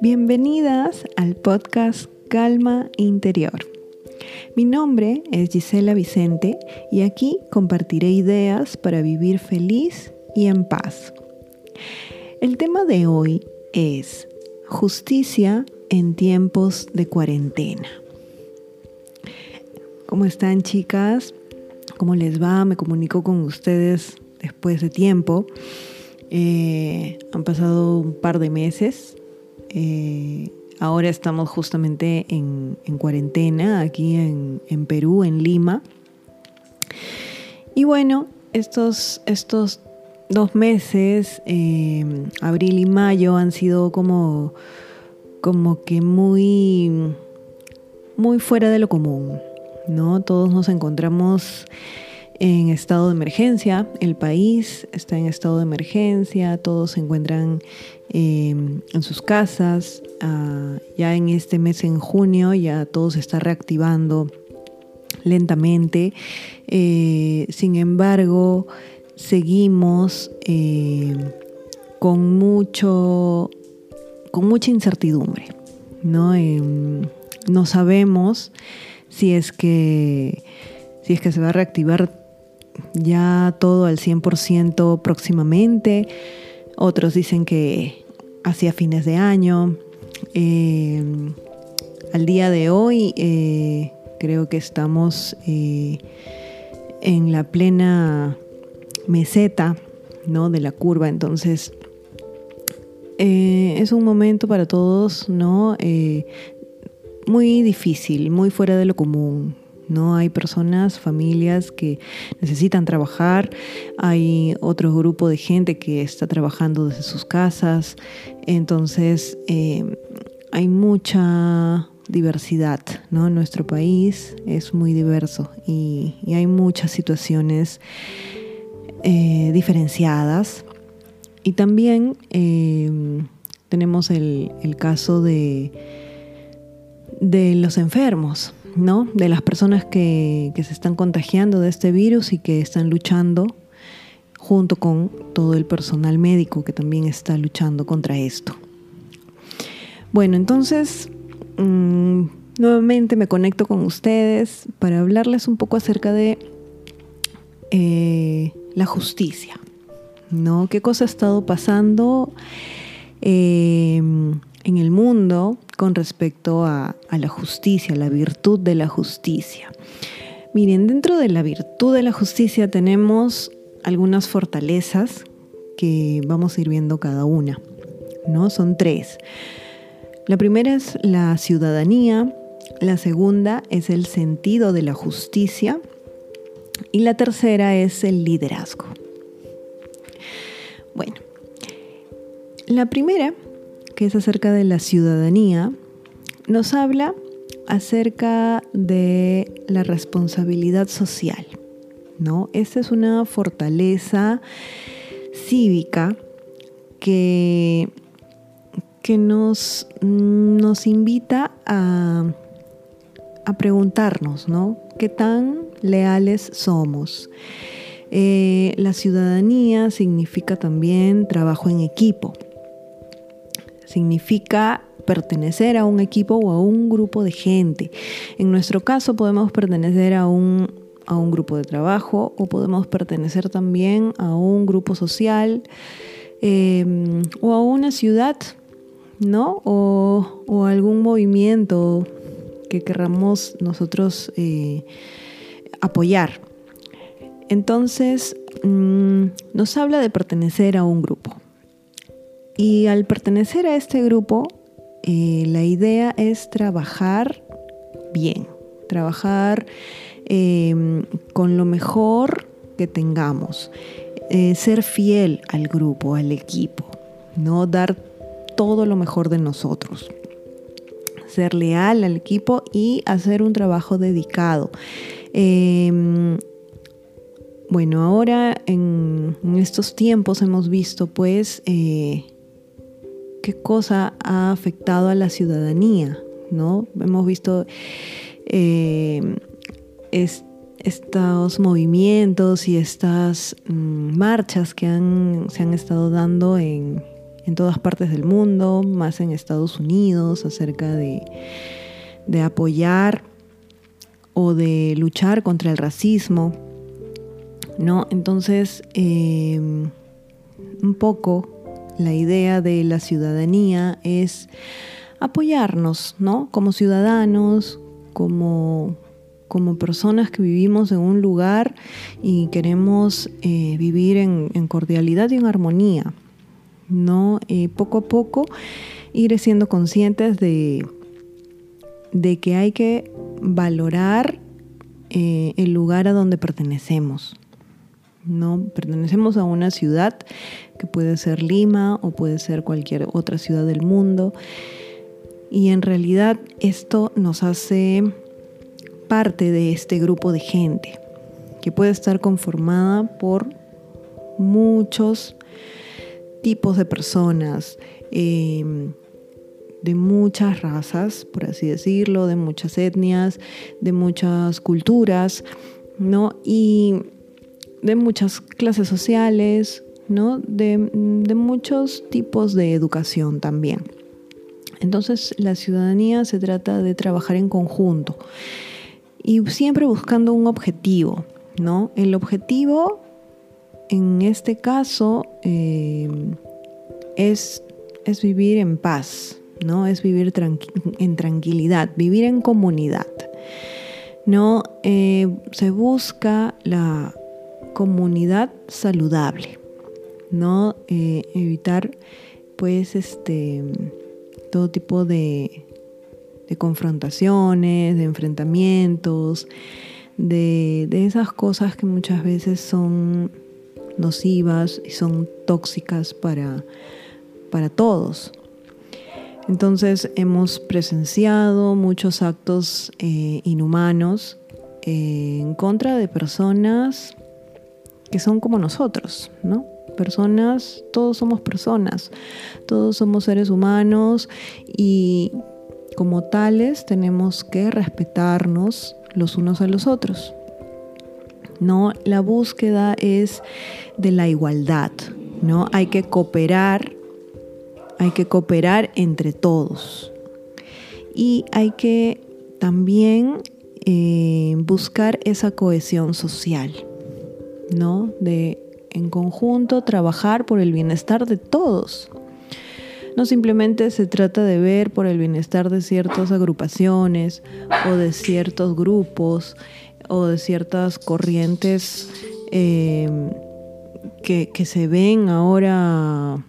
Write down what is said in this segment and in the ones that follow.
Bienvenidas al podcast Calma Interior. Mi nombre es Gisela Vicente y aquí compartiré ideas para vivir feliz y en paz. El tema de hoy es justicia en tiempos de cuarentena. ¿Cómo están chicas? ¿Cómo les va? Me comunico con ustedes después de tiempo. Eh, han pasado un par de meses eh, ahora estamos justamente en, cuarentena aquí en, Perú, en Lima. Y bueno, estos, estos dos meses, eh, abril y mayo, han sido como, como que muy, muy fuera de lo común. ¿no? Todos nos encontramos en estado de emergencia, el país está en estado de emergencia, todos se encuentran em, en sus casas, ah, ya en este mes en junio ya todo se está reactivando lentamente, eh, sin embargo seguimos em, con mucho con mucha incertidumbre, ¿no? Em, no sabemos si es que si es que se va a reactivar ya todo al 100% próximamente. Otros dicen que hacia fines de año. Eh, al día de hoy eh, creo que estamos eh, en la plena meseta ¿no? de la curva. Entonces es un momento para todos ¿no? muy difícil, muy fuera de lo común. ¿No? Hay personas, familias que necesitan trabajar, hay otro grupo de gente que está trabajando desde sus casas, entonces eh, hay mucha diversidad, ¿no? Nuestro país es muy diverso y, hay muchas situaciones eh, diferenciadas y también eh, tenemos el, el caso de, de los enfermos, ¿no? De las personas que, se están contagiando de este virus y que están luchando junto con todo el personal médico que también está luchando contra esto. Bueno, entonces mm, nuevamente me conecto con ustedes para hablarles un poco acerca de eh, la justicia, ¿no? ¿Qué cosa ha estado pasando eh, en el mundo con respecto a, la justicia, la virtud de la justicia. Miren, dentro de la virtud de la justicia tenemos algunas fortalezas que vamos a ir viendo cada una, ¿no? Son tres. La primera es la ciudadanía, la segunda es el sentido de la justicia y la tercera es el liderazgo. Bueno, la primera que es acerca de la ciudadanía, nos habla acerca de la responsabilidad social. ¿no? Esta es una fortaleza cívica que, que nos, nos invita a, a preguntarnos, ¿no? ¿Qué tan leales somos? Eh, la ciudadanía significa también trabajo en equipo significa pertenecer a un equipo o a un grupo de gente. En nuestro caso podemos pertenecer a un, a un grupo de trabajo o podemos pertenecer también a un grupo social em, o a una ciudad, ¿no? O, o algún movimiento que querramos nosotros eh, apoyar. Entonces, mm, nos habla de pertenecer a un grupo. Y al pertenecer a este grupo, eh, la idea es trabajar bien, trabajar em, con lo mejor que tengamos, eh, ser fiel al grupo, al equipo, no dar todo lo mejor de nosotros, ser leal al equipo y hacer un trabajo dedicado. Em, bueno, ahora en, estos tiempos hemos visto pues eh, qué cosa ha afectado a la ciudadanía, ¿no? Hemos visto eh, estos movimientos y estas mm, marchas que se han estado dando en, todas partes del mundo, más en Estados Unidos, acerca de, apoyar o de luchar contra el racismo. ¿no? Entonces, em, un poco la idea de la ciudadanía es apoyarnos, ¿no? Como ciudadanos, como como personas que vivimos en un lugar y queremos eh, vivir en, cordialidad y en armonía, ¿no? Eh, poco a poco ir siendo conscientes de, de que hay que valorar eh, el lugar a donde pertenecemos. ¿No? Pertenecemos a una ciudad que puede ser Lima o puede ser cualquier otra ciudad del mundo. Y en realidad esto nos hace parte de este grupo de gente que puede estar conformada por muchos tipos de personas, em, de muchas razas, por así decirlo, de muchas etnias, de muchas culturas, ¿no? Y de muchas clases sociales, ¿no? De, de muchos tipos de educación también. Entonces la ciudadanía se trata de trabajar en conjunto y siempre buscando un objetivo, ¿no? El objetivo en este caso eh, es, es, vivir en paz, ¿no? Es vivir en tranquilidad, vivir en comunidad, ¿no? Eh, se busca la comunidad saludable, ¿no? Eh, evitar, pues, este, todo tipo de, de confrontaciones, de enfrentamientos, de, esas cosas que muchas veces son nocivas y son tóxicas para, para todos. Entonces hemos presenciado muchos actos eh, inhumanos eh, en contra de personas que son como nosotros, ¿no? Personas, todos somos personas, todos somos seres humanos y como tales tenemos que respetarnos los unos a los otros. ¿no? La búsqueda es de la igualdad, ¿no? Hay que cooperar, hay que cooperar entre todos. Y hay que también eh, buscar esa cohesión social, ¿no? De en conjunto trabajar por el bienestar de todos. No simplemente se trata de ver por el bienestar de ciertas agrupaciones o de ciertos grupos o de ciertas corrientes eh, que, que se ven ahora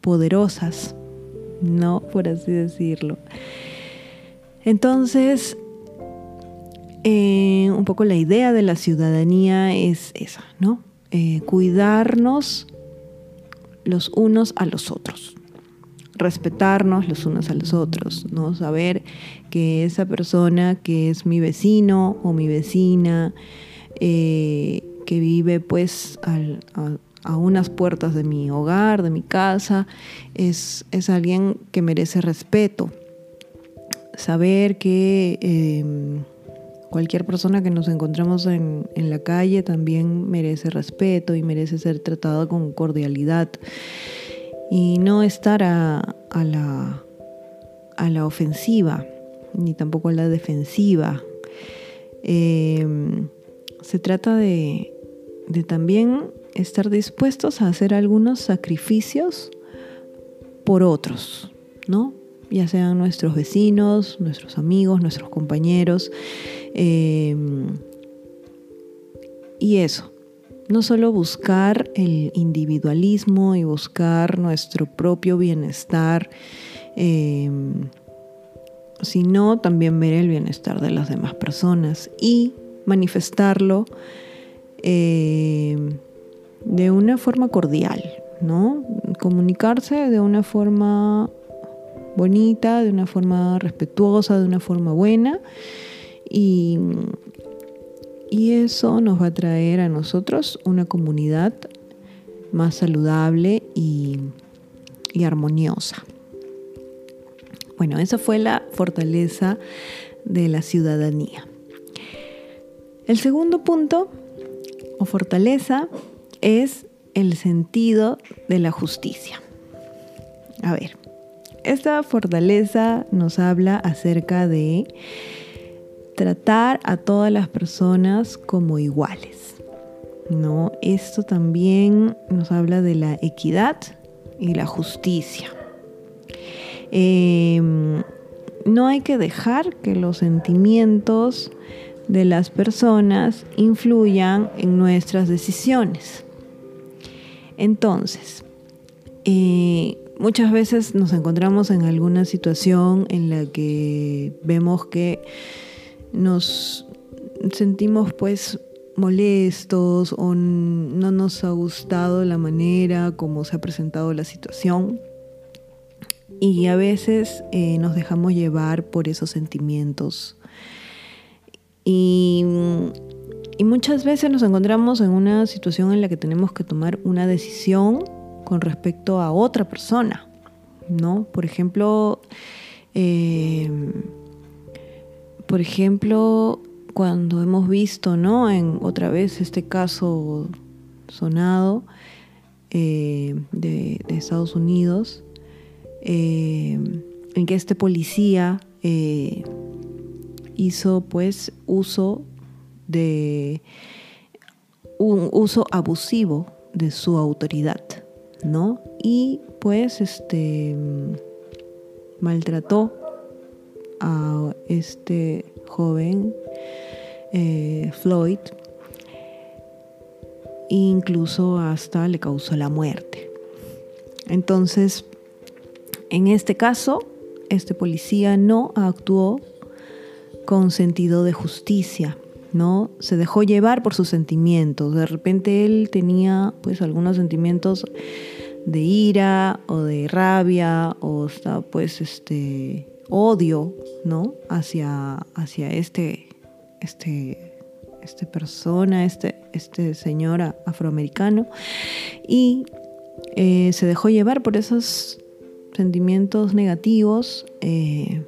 poderosas, ¿no? Por así decirlo. Entonces, eh, un poco la idea de la ciudadanía es esa, ¿no? Eh, cuidarnos los unos a los otros respetarnos los unos a los otros, ¿no? Saber que esa persona que es mi vecino o mi vecina, eh, que vive pues a, unas puertas de mi hogar, de mi casa, es, es alguien que merece respeto. Saber que em, cualquier persona que nos encontremos en, en la calle también merece respeto y merece ser tratada con cordialidad y no estar a, la, a la ofensiva ni tampoco a la defensiva. Em, se trata de, de también estar dispuestos a hacer algunos sacrificios por otros, ¿no? Ya sean nuestros vecinos, nuestros amigos, nuestros compañeros. Em, y eso, no solo buscar el individualismo y buscar nuestro propio bienestar, em, sino también ver el bienestar de las demás personas y manifestarlo em, de una forma cordial, ¿no? Comunicarse de una forma bonita, de una forma respetuosa, de una forma buena y y eso nos va a traer a nosotros una comunidad más saludable y, armoniosa. Bueno, esa fue la fortaleza de la ciudadanía. El segundo punto o fortaleza es el sentido de la justicia. A ver, esta fortaleza nos habla acerca de tratar a todas las personas como iguales. ¿no? Esto también nos habla de la equidad y la justicia. Em, no hay que dejar que los sentimientos de las personas influyan en nuestras decisiones. Entonces, eh, muchas veces nos encontramos en alguna situación en la que vemos que nos sentimos pues molestos o no nos ha gustado la manera como se ha presentado la situación y a veces eh, nos dejamos llevar por esos sentimientos y, y muchas veces nos encontramos en una situación en la que tenemos que tomar una decisión con respecto a otra persona, ¿no? Por ejemplo, eh, por ejemplo, cuando hemos visto, ¿no? En otra vez este caso sonado eh, de, Estados Unidos, eh, en que este policía hizo pues uso de un uso abusivo de su autoridad. ¿no? Y pues este maltrató a este joven eh, Floyd incluso hasta le causó la muerte. Entonces, en este caso, este policía no actuó con sentido de justicia, ¿no? Se dejó llevar por sus sentimientos. De repente él tenía pues algunos sentimientos de ira o de rabia o hasta pues este odio, ¿no? Hacia, hacia este, este, este persona, este, este señor afroamericano. Y eh, se dejó llevar por esos sentimientos negativos eh,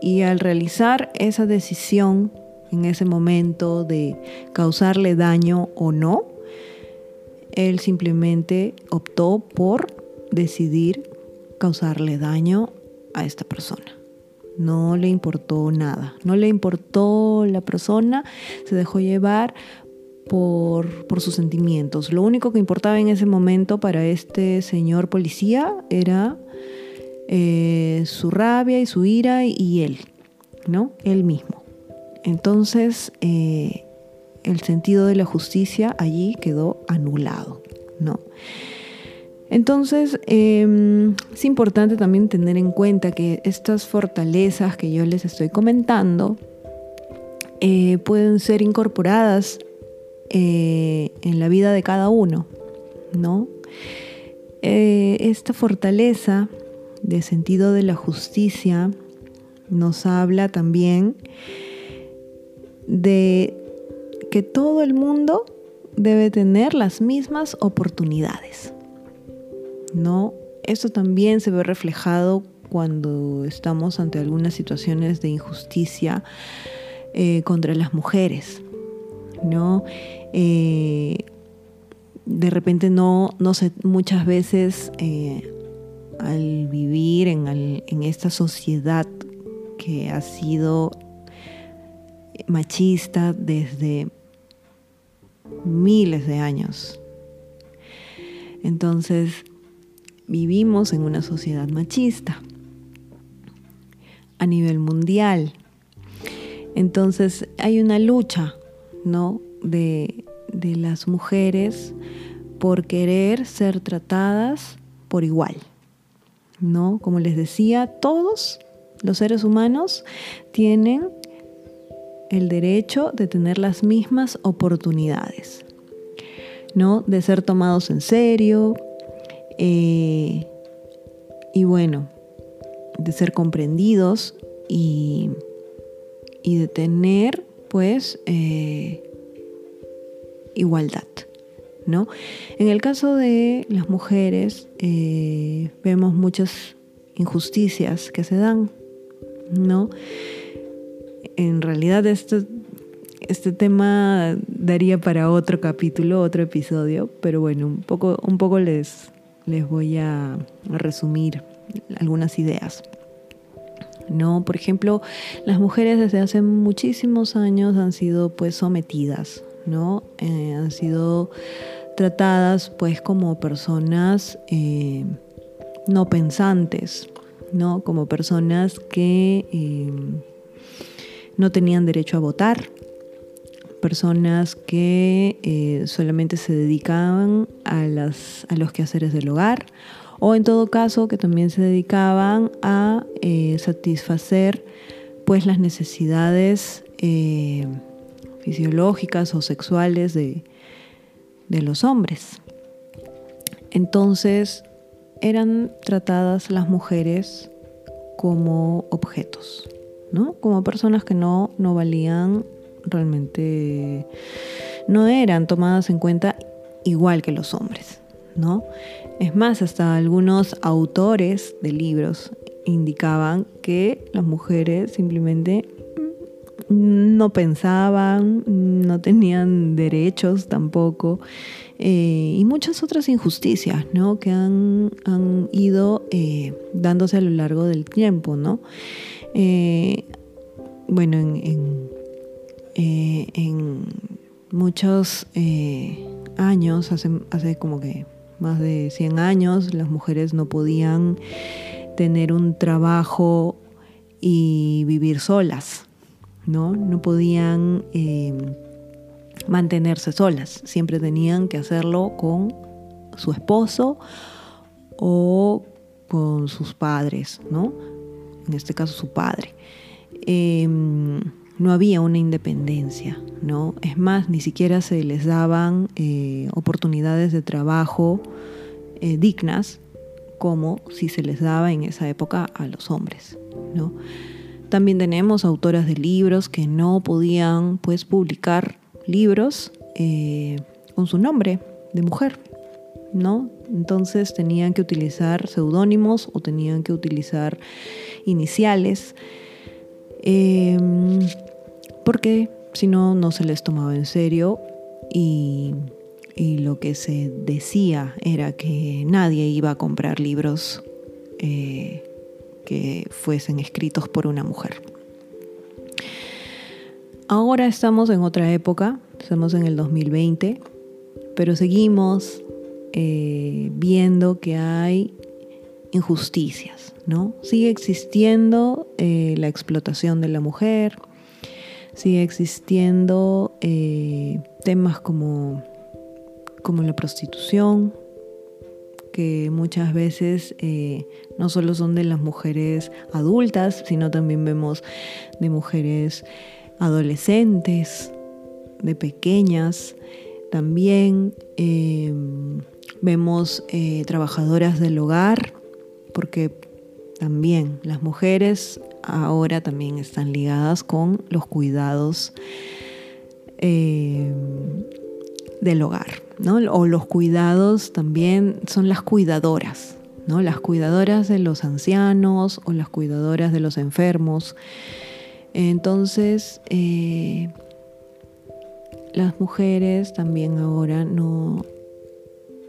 y al realizar esa decisión en ese momento de causarle daño o no, él simplemente optó por decidir causarle daño a esta persona. No le importó nada, no le importó la persona, se dejó llevar por, por, sus sentimientos. Lo único que importaba en ese momento para este señor policía era eh, su rabia y su ira y él, ¿no? Él mismo. Entonces, eh, el sentido de la justicia allí quedó anulado, ¿no? Entonces, em, es importante también tener en cuenta que estas fortalezas que yo les estoy comentando eh, pueden ser incorporadas eh, en la vida de cada uno, ¿no? esta fortaleza de sentido de la justicia nos habla también de que todo el mundo debe tener las mismas oportunidades. ¿No? Esto también se ve reflejado cuando estamos ante algunas situaciones de injusticia eh, contra las mujeres. ¿No? Eh, de repente no, no sé, muchas veces eh, al vivir en, en esta sociedad que ha sido machista desde miles de años. Entonces, vivimos en una sociedad machista a nivel mundial. Entonces, hay una lucha, ¿no? De, de las mujeres por querer ser tratadas por igual. ¿No? Como les decía, todos los seres humanos tienen el derecho de tener las mismas oportunidades, ¿no? De ser tomados en serio eh, y bueno, de ser comprendidos y, de tener pues eh, igualdad. ¿No? En el caso de las mujeres eh, vemos muchas injusticias que se dan, ¿no? en realidad esto este tema daría para otro capítulo, otro episodio, pero bueno, un poco, un poco les, les voy a resumir algunas ideas. ¿no? Por ejemplo, las mujeres desde hace muchísimos años han sido pues sometidas, ¿no? Eh, han sido tratadas pues como personas eh, no pensantes, ¿no? Como personas que eh, no tenían derecho a votar, personas que solamente se dedicaban a, las, a los quehaceres del hogar o en todo caso que también se dedicaban a eh, satisfacer pues las necesidades eh, fisiológicas o sexuales de, de los hombres. Entonces eran tratadas las mujeres como objetos, ¿no? Como personas que no, no valían realmente, no eran tomadas en cuenta igual que los hombres, ¿no? Es más, hasta algunos autores de libros indicaban que las mujeres simplemente no pensaban, no tenían derechos tampoco, eh, y muchas otras injusticias ¿no? que han, ido eh, dándose a lo largo del tiempo. ¿no? Eh, bueno, en, en muchos años, hace, hace como que más de 100 años, las mujeres no podían tener un trabajo y vivir solas, ¿no? No podían eh, mantenerse solas, siempre tenían que hacerlo con su esposo o con sus padres, ¿no? En este caso su padre. Em, no había una independencia, ¿no? Es más, ni siquiera se les daban eh, oportunidades de trabajo eh, dignas como si se les daba en esa época a los hombres, ¿no? También tenemos autoras de libros que no podían pues publicar libros eh, con su nombre de mujer, ¿no? Entonces tenían que utilizar seudónimos o tenían que utilizar iniciales. Em, porque si no, no se les tomaba en serio y, lo que se decía era que nadie iba a comprar libros eh, que fuesen escritos por una mujer. Ahora estamos en otra época, estamos en el 2020, pero seguimos eh, viendo que hay injusticias, ¿no? Sigue existiendo eh, la explotación de la mujer, sigue existiendo eh, temas como, como la prostitución, que muchas veces eh, no solo son de las mujeres adultas, sino también vemos de mujeres adolescentes, de pequeñas, también eh, vemos trabajadoras del hogar, porque también las mujeres ahora también están ligadas con los cuidados eh, del hogar, ¿no? O los cuidados también son las cuidadoras, ¿no? Las cuidadoras de los ancianos o las cuidadoras de los enfermos. Entonces, eh, las mujeres también ahora no,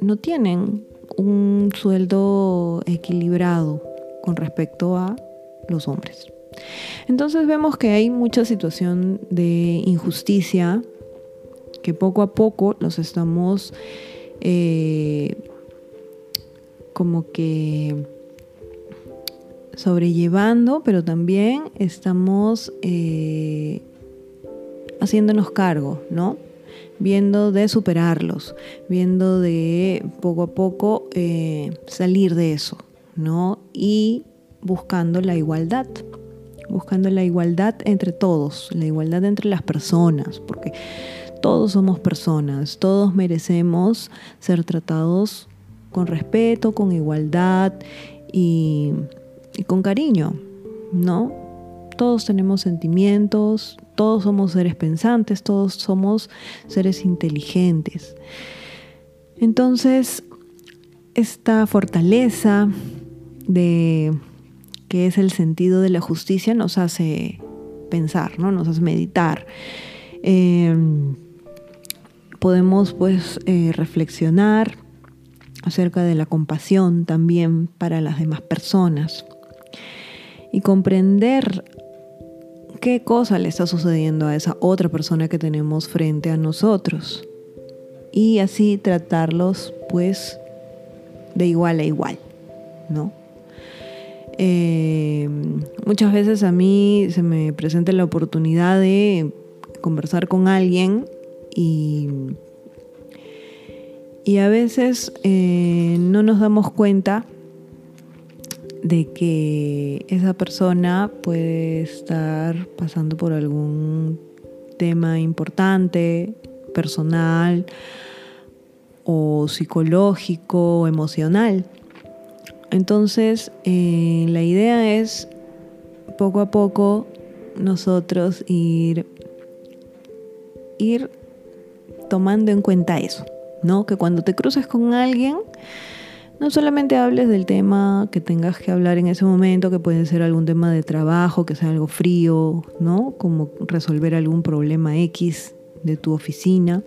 no tienen un sueldo equilibrado con respecto a los hombres. Entonces vemos que hay mucha situación de injusticia que poco a poco nos estamos eh, como que sobrellevando, pero también estamos eh, haciéndonos cargo, ¿no? Viendo de superarlos, viendo de poco a poco eh, salir de eso, ¿no? Y buscando la igualdad, buscando la igualdad entre todos, la igualdad entre las personas, porque todos somos personas, todos merecemos ser tratados con respeto, con igualdad y, con cariño, ¿no? Todos tenemos sentimientos, todos somos seres pensantes, todos somos seres inteligentes. Entonces, esta fortaleza de que es el sentido de la justicia, nos hace pensar, ¿no? nos hace meditar Em, podemos pues eh, reflexionar acerca de la compasión también para las demás personas y comprender qué cosa le está sucediendo a esa otra persona que tenemos frente a nosotros y así tratarlos pues de igual a igual, ¿no? Eh, muchas veces a mí se me presenta la oportunidad de conversar con alguien y, y a veces eh, no nos damos cuenta de que esa persona puede estar pasando por algún tema importante, personal o psicológico o emocional. Entonces, eh, la idea es poco a poco nosotros ir, ir tomando en cuenta eso, ¿no? Que cuando te cruces con alguien, no solamente hables del tema que tengas que hablar en ese momento, que puede ser algún tema de trabajo, que sea algo frío, ¿no? Como resolver algún problema X de tu oficina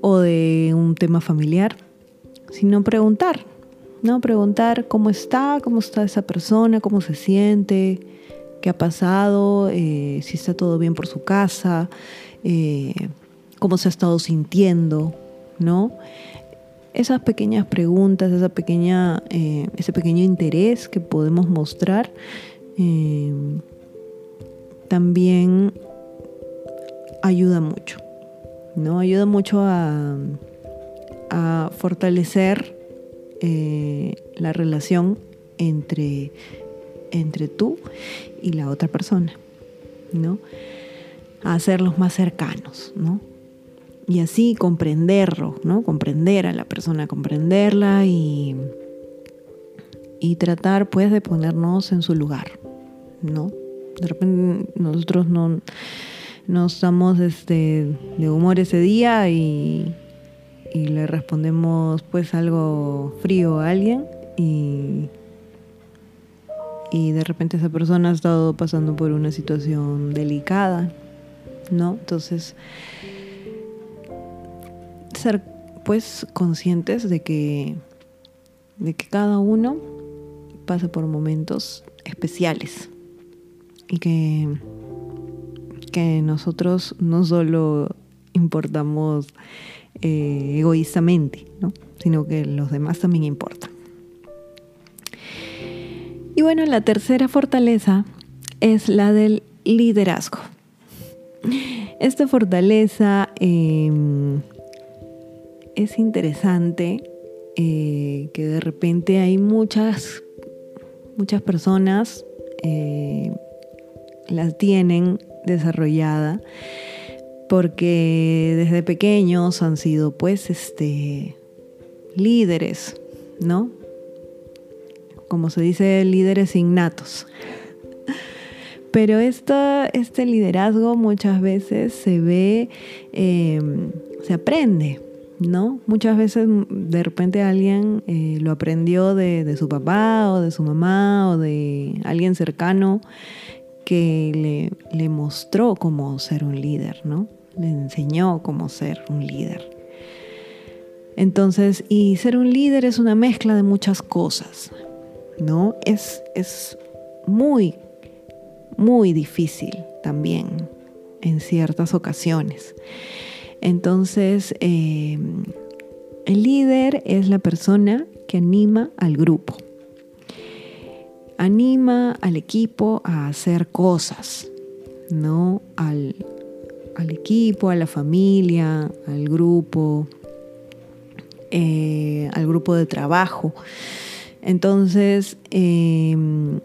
o de un tema familiar, sino preguntar, ¿no? Preguntar cómo está, cómo está esa persona, cómo se siente, qué ha pasado, eh, si está todo bien por su casa, eh, cómo se ha estado sintiendo, ¿no? esas pequeñas preguntas, esa pequeña, eh, ese pequeño interés que podemos mostrar, también ayuda mucho, ¿no? Ayuda mucho a, fortalecer eh, la relación entre, entre tú y la otra persona, ¿no? A hacerlos más cercanos, ¿no? y así comprenderlo, ¿no? Comprender a la persona, comprenderla y, y tratar pues de ponernos en su lugar, ¿no? De repente nosotros no, no estamos este, de humor ese día y, y le respondemos pues algo frío a alguien y, y de repente esa persona ha estado pasando por una situación delicada, ¿no? Entonces ser pues conscientes de que, de que cada uno pasa por momentos especiales y que, que nosotros no solo importamos eh, egoístamente, sino que los demás también importan. Y bueno, la tercera fortaleza es la del liderazgo. Esta fortaleza em, es interesante eh, que de repente hay muchas, muchas personas eh, las tienen desarrollada porque desde pequeños han sido pues este líderes, ¿no? Como se dice, líderes innatos. Pero este liderazgo muchas veces se ve, eh, se aprende, ¿no? Muchas veces mm, de repente alguien eh, lo aprendió de, su papá o de su mamá o de alguien cercano que le, mostró cómo ser un líder, ¿no? Le enseñó cómo ser un líder. Entonces, y ser un líder es una mezcla de muchas cosas, ¿no? Es, es muy, muy difícil también en ciertas ocasiones. Entonces, em, el líder es la persona que anima al grupo, anima al equipo a hacer cosas, ¿no? Al, equipo, a la familia, al grupo, eh, al grupo de trabajo. Entonces, em,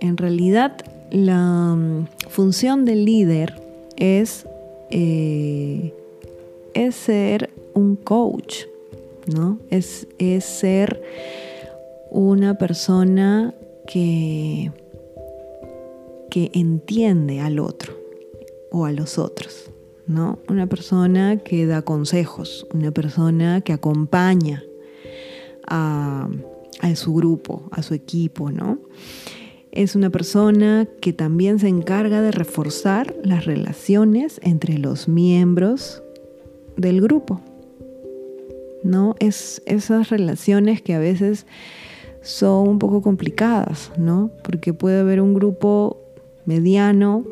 en realidad, la mm, función del líder es eh, es ser un coach, ¿no? Es, es ser una persona que, que entiende al otro o a los otros, ¿no? Una persona que da consejos, una persona que acompaña a, su grupo, a su equipo, ¿no? es una persona que también se encarga de reforzar las relaciones entre los miembros del grupo. ¿No? Es esas relaciones que a veces son un poco complicadas, ¿no? Porque puede haber un grupo mediano,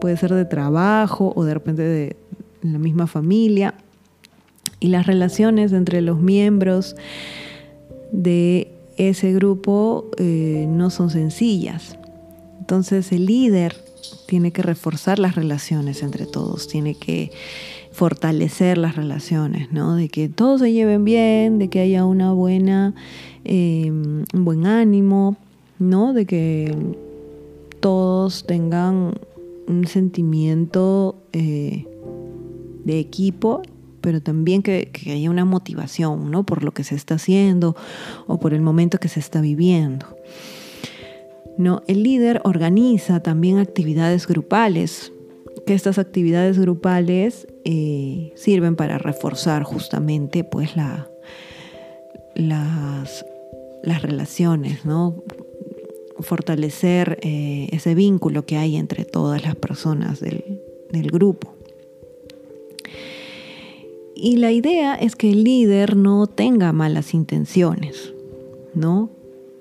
puede ser de trabajo o de repente de la misma familia, y las relaciones entre los miembros de ese grupo eh, no son sencillas. Entonces el líder tiene que reforzar las relaciones entre todos, tiene que fortalecer las relaciones, ¿no? De que todos se lleven bien, de que haya una buena, un buen ánimo, ¿no? De que todos tengan un sentimiento eh, de equipo pero también que, haya una motivación, ¿no? Por lo que se está haciendo o por el momento que se está viviendo. No, el líder organiza también actividades grupales, que estas actividades grupales eh, sirven para reforzar justamente pues la, las, las relaciones, ¿no? fortalecer eh, ese vínculo que hay entre todas las personas del, grupo. Y la idea es que el líder no tenga malas intenciones, ¿no?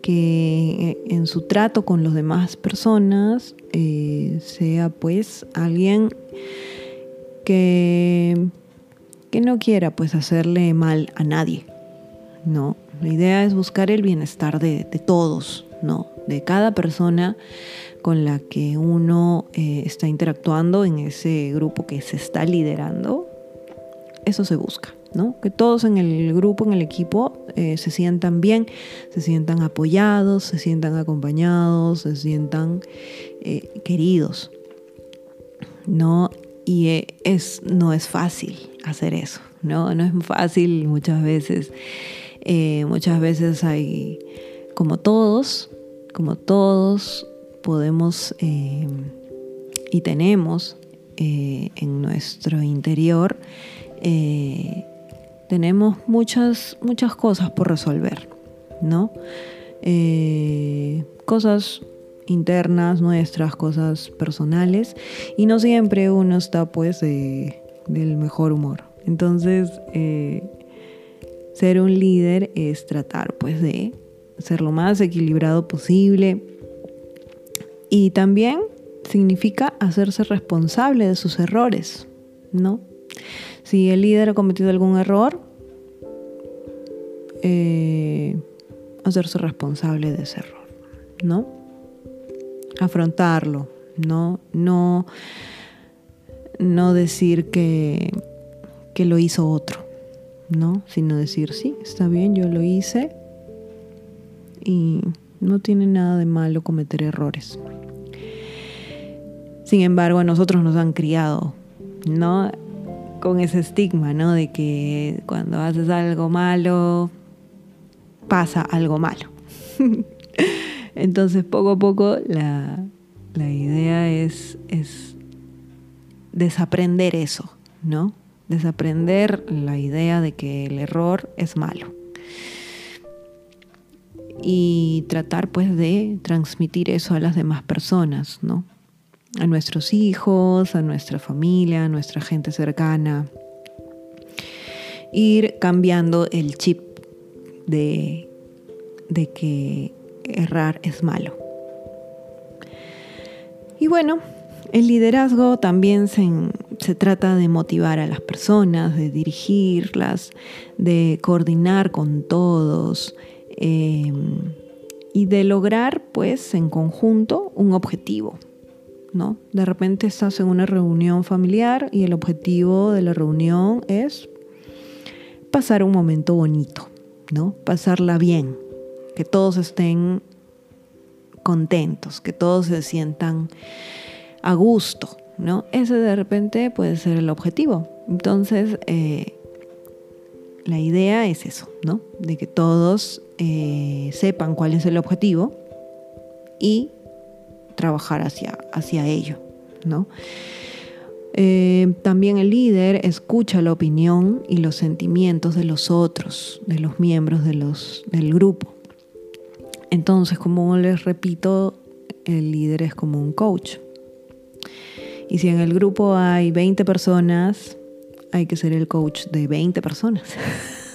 Que en su trato con las demás personas eh, sea pues alguien que, que no quiera pues hacerle mal a nadie, ¿no? La idea es buscar el bienestar de, todos, ¿no? De cada persona con la que uno eh, está interactuando en ese grupo que se está liderando eso se busca, ¿no? Que todos en el grupo, en el equipo, eh, se sientan bien, se sientan apoyados, se sientan acompañados, se sientan eh, queridos, ¿no? Y es, no es fácil hacer eso, ¿no? No es fácil muchas veces. Muchas veces hay, como todos, como todos, podemos y tenemos en nuestro interior eh, tenemos muchas, muchas cosas por resolver, ¿no? Eh, cosas internas nuestras, cosas personales, y no siempre uno está pues del mejor humor. Entonces, eh, ser un líder es tratar pues de ser lo más equilibrado posible y también significa hacerse responsable de sus errores, ¿no? Si el líder ha cometido algún error, eh, hacerse responsable de ese error, ¿no? Afrontarlo, ¿no? No, no decir que, que lo hizo otro, ¿no? Sino decir, sí, está bien, yo lo hice y no tiene nada de malo cometer errores. Sin embargo, a nosotros nos han criado, ¿no? con ese estigma, ¿no? De que cuando haces algo malo, pasa algo malo. Entonces, poco a poco, la, idea es, es desaprender eso, ¿no? Desaprender la idea de que el error es malo. Y tratar pues de transmitir eso a las demás personas, ¿no? a nuestros hijos, a nuestra familia, a nuestra gente cercana. Ir cambiando el chip de, de que errar es malo. Y bueno, el liderazgo también se, se, trata de motivar a las personas, de dirigirlas, de coordinar con todos eh, y de lograr pues en conjunto un objetivo. ¿no? De repente estás en una reunión familiar y el objetivo de la reunión es pasar un momento bonito, ¿no? Pasarla bien, que todos estén contentos, que todos se sientan a gusto, ¿no? Ese de repente puede ser el objetivo. Entonces, eh, la idea es eso, ¿no? De que todos eh, sepan cuál es el objetivo y trabajar hacia, hacia ello, ¿no? Eh, también el líder escucha la opinión y los sentimientos de los otros, de los miembros de los, del grupo. Entonces, como les repito, el líder es como un coach. Y si en el grupo hay 20 personas, hay que ser el coach de 20 personas.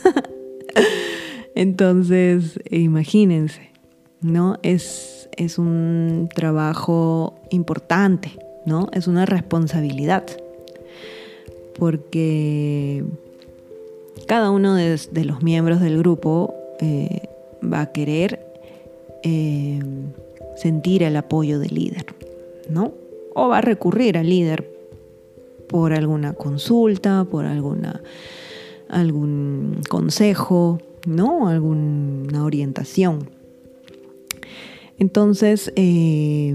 Entonces, imagínense, ¿no? Es, es un trabajo importante, ¿no? Es una responsabilidad. Porque cada uno de, los miembros del grupo eh, va a querer eh, sentir el apoyo del líder, ¿no? O va a recurrir al líder por alguna consulta, por alguna, algún consejo, ¿no? Alguna orientación. Entonces, eh,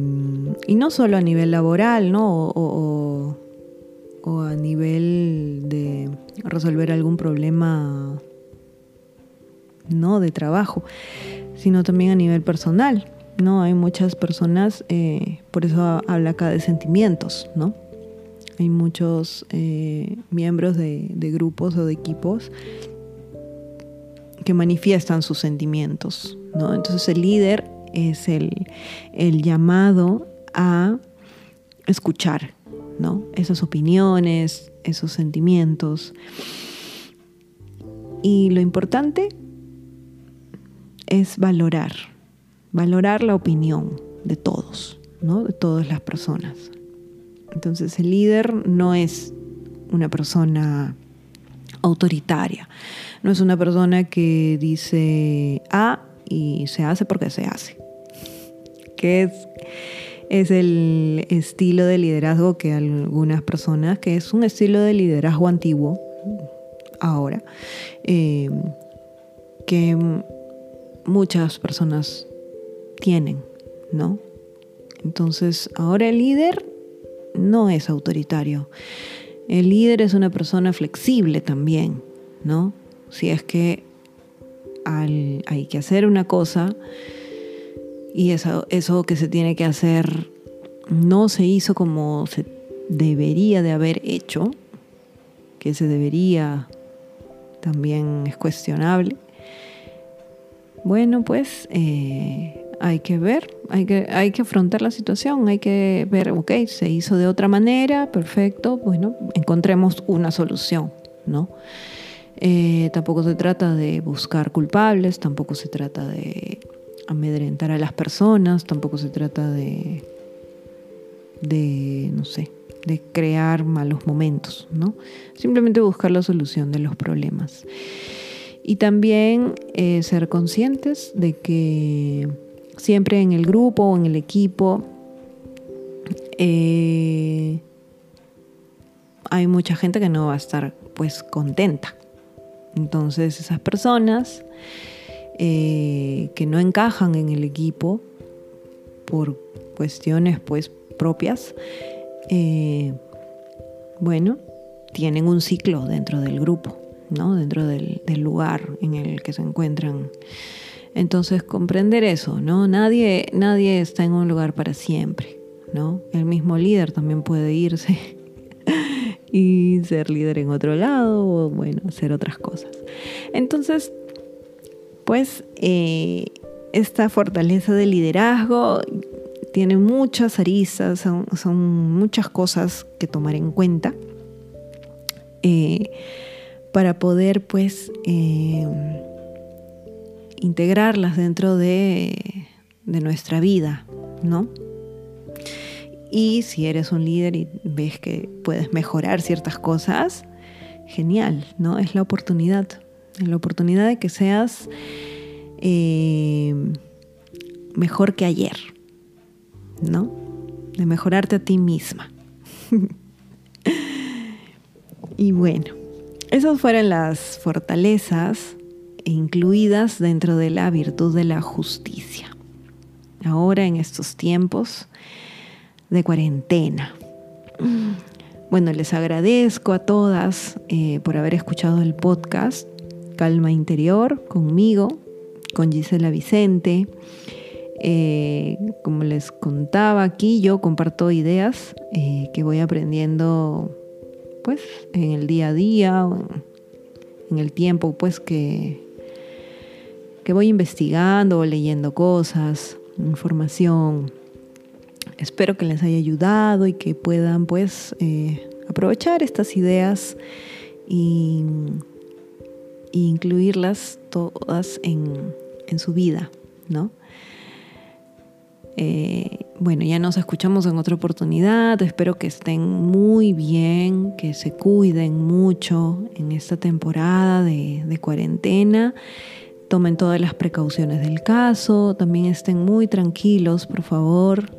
y no solo a nivel laboral, ¿no? O, o, a nivel de resolver algún problema, ¿no? De trabajo, sino también a nivel personal, ¿no? Hay muchas personas, eh, por eso habla acá de sentimientos, ¿no? Hay muchos eh, miembros de, grupos o de equipos que manifiestan sus sentimientos, ¿no? Entonces el líder es el, el llamado a escuchar, ¿no? Esas opiniones, esos sentimientos. Y lo importante es valorar, valorar la opinión de todos, ¿no? De todas las personas. Entonces el líder no es una persona autoritaria, no es una persona que dice A y se hace porque se hace, que es, el estilo de liderazgo que algunas personas, que es un estilo de liderazgo antiguo ahora, eh, que muchas personas tienen, ¿no? Entonces, ahora el líder no es autoritario. El líder es una persona flexible también, ¿no? Si es que hay que hacer una cosa y eso, eso que se tiene que hacer no se hizo como se debería de haber hecho, que se debería también es cuestionable. Bueno, pues eh, hay que ver, hay que, hay que afrontar la situación, hay que ver, ok, se hizo de otra manera, perfecto, bueno, encontremos una solución, ¿no? Eh, tampoco se trata de buscar culpables, tampoco se trata de amedrentar a las personas, tampoco se trata de, de no sé, de crear malos momentos, ¿no? Simplemente buscar la solución de los problemas. Y también eh, ser conscientes de que siempre en el grupo o en el equipo eh, hay mucha gente que no va a estar pues contenta. Entonces esas personas eh, que no encajan en el equipo por cuestiones pues propias, eh, bueno, tienen un ciclo dentro del grupo, ¿no? dentro del lugar en el que se encuentran entonces, comprender eso, ¿no? Nadie, nadie está en un lugar para siempre, ¿no? El mismo líder también puede irse y ser líder en otro lado o, bueno, hacer otras cosas. Entonces, pues, eh, esta fortaleza de liderazgo tiene muchas aristas, son, muchas cosas que tomar en cuenta eh, para poder, pues, eh, integrarlas dentro de, nuestra vida, ¿no? Y si eres un líder y ves que puedes mejorar ciertas cosas, genial, ¿no? Es la oportunidad, la oportunidad de que seas eh, mejor que ayer, ¿no? De mejorarte a ti misma. y bueno, esas fueron las fortalezas incluidas dentro de la virtud de la justicia. Ahora en estos tiempos de cuarentena. Bueno, les agradezco a todas eh, por haber escuchado el podcast Calma Interior conmigo, con Gisela Vicente. Eh, como les contaba aquí, yo comparto ideas eh, que voy aprendiendo pues en el día a día, en el tiempo pues que, que voy investigando o leyendo cosas, información. espero que les haya ayudado y que puedan pues eh, aprovechar estas ideas y, incluirlas todas en, su vida, ¿no? Eh, bueno, ya nos escuchamos en otra oportunidad. Espero que estén muy bien, que se cuiden mucho en esta temporada de cuarentena. Tomen todas las precauciones del caso. También estén muy tranquilos, por favor.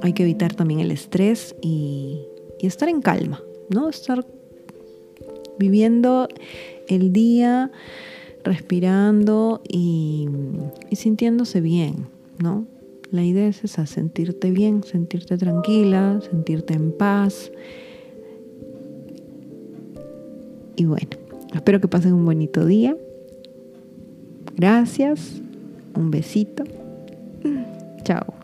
Hay que evitar también el estrés y, estar en calma, ¿no? Estar viviendo el día, respirando y, y sintiéndose bien, ¿no? La idea es esa, sentirte bien, sentirte tranquila, sentirte en paz. Y bueno, espero que pasen un bonito día. Gracias. Un besito. Chao.